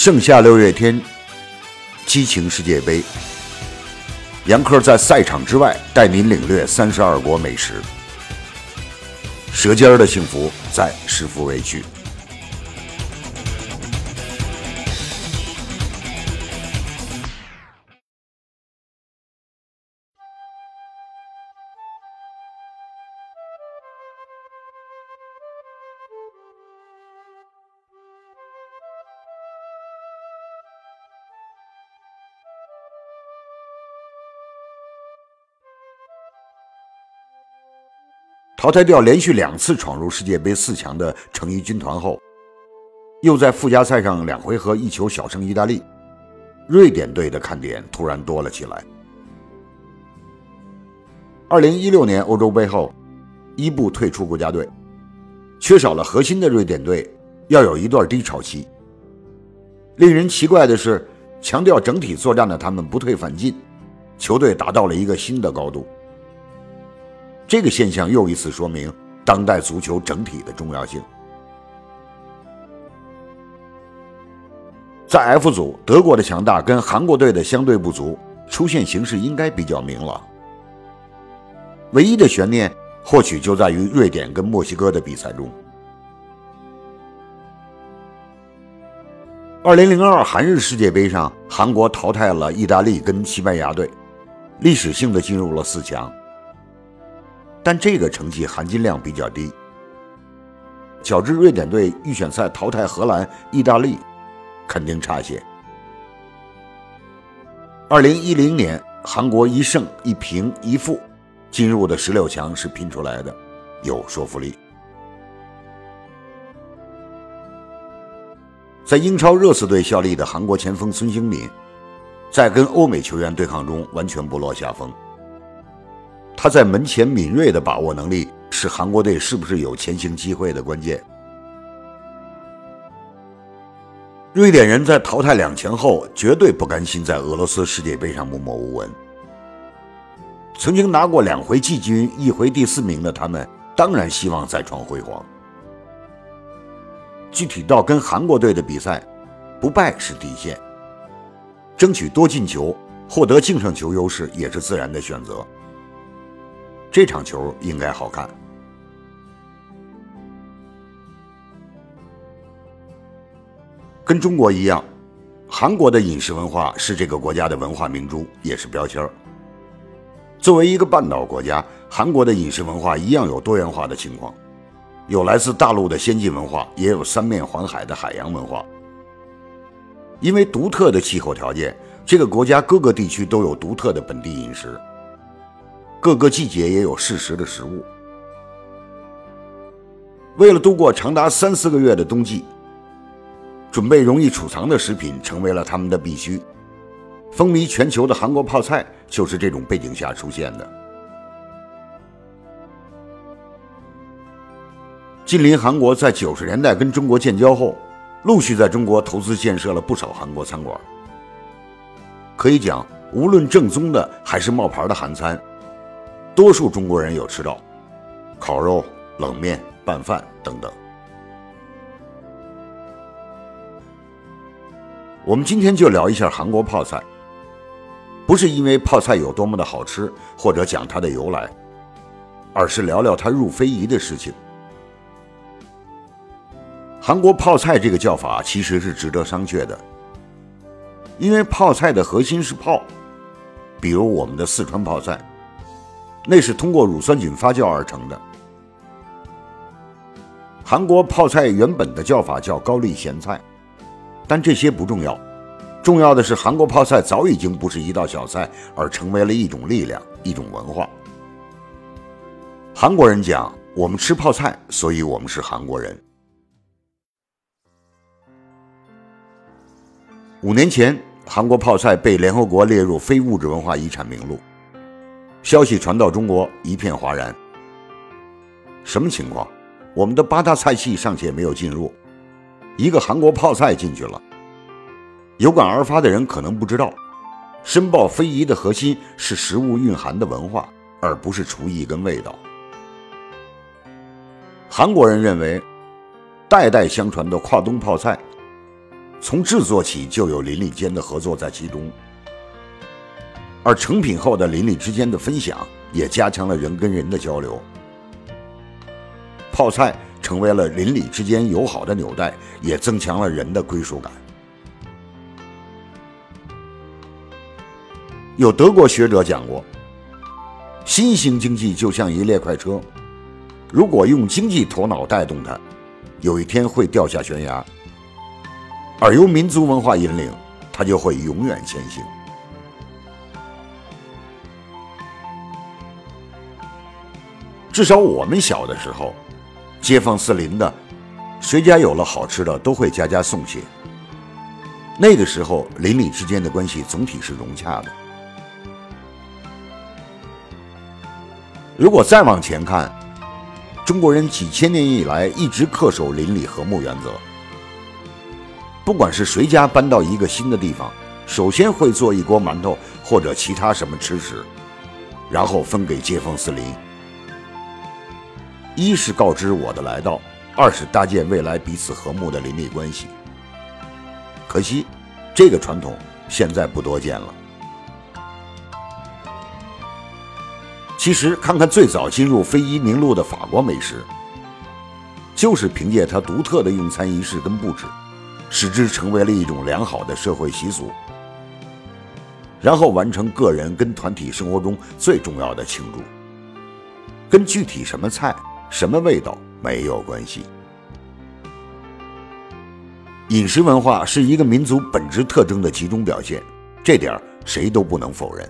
盛夏六月天，激情世界杯。杨科在赛场之外带您领略三十二国美食，舌尖的幸福在食福为区。淘汰掉连续两次闯入世界杯四强的成衣军团后，又在附加赛上两回合一球小胜意大利，瑞典队的看点突然多了起来。二零一六年欧洲杯后，伊布退出国家队，缺少了核心的瑞典队要有一段低潮期。令人奇怪的是，强调整体作战的他们不退反进，球队达到了一个新的高度。这个现象又一次说明当代足球整体的重要性。在 F 组，德国的强大跟韩国队的相对不足，出现形势应该比较明朗。唯一的悬念或许就在于瑞典跟墨西哥的比赛中。二零零二韩日世界杯上，韩国淘汰了意大利跟西班牙队，历史性的进入了四强。但这个成绩含金量比较低，较之瑞典队预选赛淘汰荷兰、意大利，肯定差些。二零一零年，韩国一胜一平一负，进入的十六强是拼出来的，有说服力。在英超热刺队效力的韩国前锋孙兴敏，在跟欧美球员对抗中完全不落下风。他在门前敏锐的把握能力，是韩国队是不是有前行机会的关键。瑞典人在淘汰两强后，绝对不甘心在俄罗斯世界杯上默默无闻。曾经拿过两回季军、一回第四名的他们，当然希望再创辉煌。具体到跟韩国队的比赛，不败是底线，争取多进球，获得净胜球优势也是自然的选择。这场球应该好看。跟中国一样，韩国的饮食文化是这个国家的文化明珠，也是标签作为一个半岛国家，韩国的饮食文化一样有多元化的情况，有来自大陆的先进文化，也有三面环海的海洋文化。因为独特的气候条件，这个国家各个地区都有独特的本地饮食。各个季节也有适时的食物。为了度过长达三四个月的冬季，准备容易储藏的食品成为了他们的必须。风靡全球的韩国泡菜就是这种背景下出现的。近邻韩国在九十年代跟中国建交后，陆续在中国投资建设了不少韩国餐馆。可以讲，无论正宗的还是冒牌的韩餐。多数中国人有吃到，烤肉、冷面、拌饭等等。我们今天就聊一下韩国泡菜，不是因为泡菜有多么的好吃，或者讲它的由来，而是聊聊它入非遗的事情。韩国泡菜这个叫法其实是值得商榷的，因为泡菜的核心是泡，比如我们的四川泡菜。那是通过乳酸菌发酵而成的。韩国泡菜原本的叫法叫高丽咸菜，但这些不重要，重要的是韩国泡菜早已经不是一道小菜，而成为了一种力量，一种文化。韩国人讲，我们吃泡菜，所以我们是韩国人。五年前，韩国泡菜被联合国列入非物质文化遗产名录。消息传到中国，一片哗然。什么情况？我们的八大菜系尚且没有进入，一个韩国泡菜进去了。有感而发的人可能不知道，申报非遗的核心是食物蕴含的文化，而不是厨艺跟味道。韩国人认为，代代相传的跨冬泡菜，从制作起就有邻里间的合作在其中，而成品后的邻里之间的分享也加强了人跟人的交流。泡菜成为了邻里之间友好的纽带，也增强了人的归属感。有德国学者讲过，新型经济就像一列快车，如果用经济头脑带动它，有一天会掉下悬崖；而由民族文化引领，它就会永远前行。至少我们小的时候，街坊四邻的，谁家有了好吃的，都会家家送些。那个时候，邻里之间的关系总体是融洽的。如果再往前看，中国人几千年以来一直恪守邻里和睦原则。不管是谁家搬到一个新的地方，首先会做一锅馒头或者其他什么吃食，然后分给街坊四邻。一是告知我的来到，二是搭建未来彼此和睦的邻里关系。可惜，这个传统现在不多见了。其实，看看最早进入非遗名录的法国美食，就是凭借它独特的用餐仪式跟布置，使之成为了一种良好的社会习俗，然后完成个人跟团体生活中最重要的庆祝，跟具体什么菜、什么味道没有关系。饮食文化是一个民族本质特征的集中表现，这点谁都不能否认。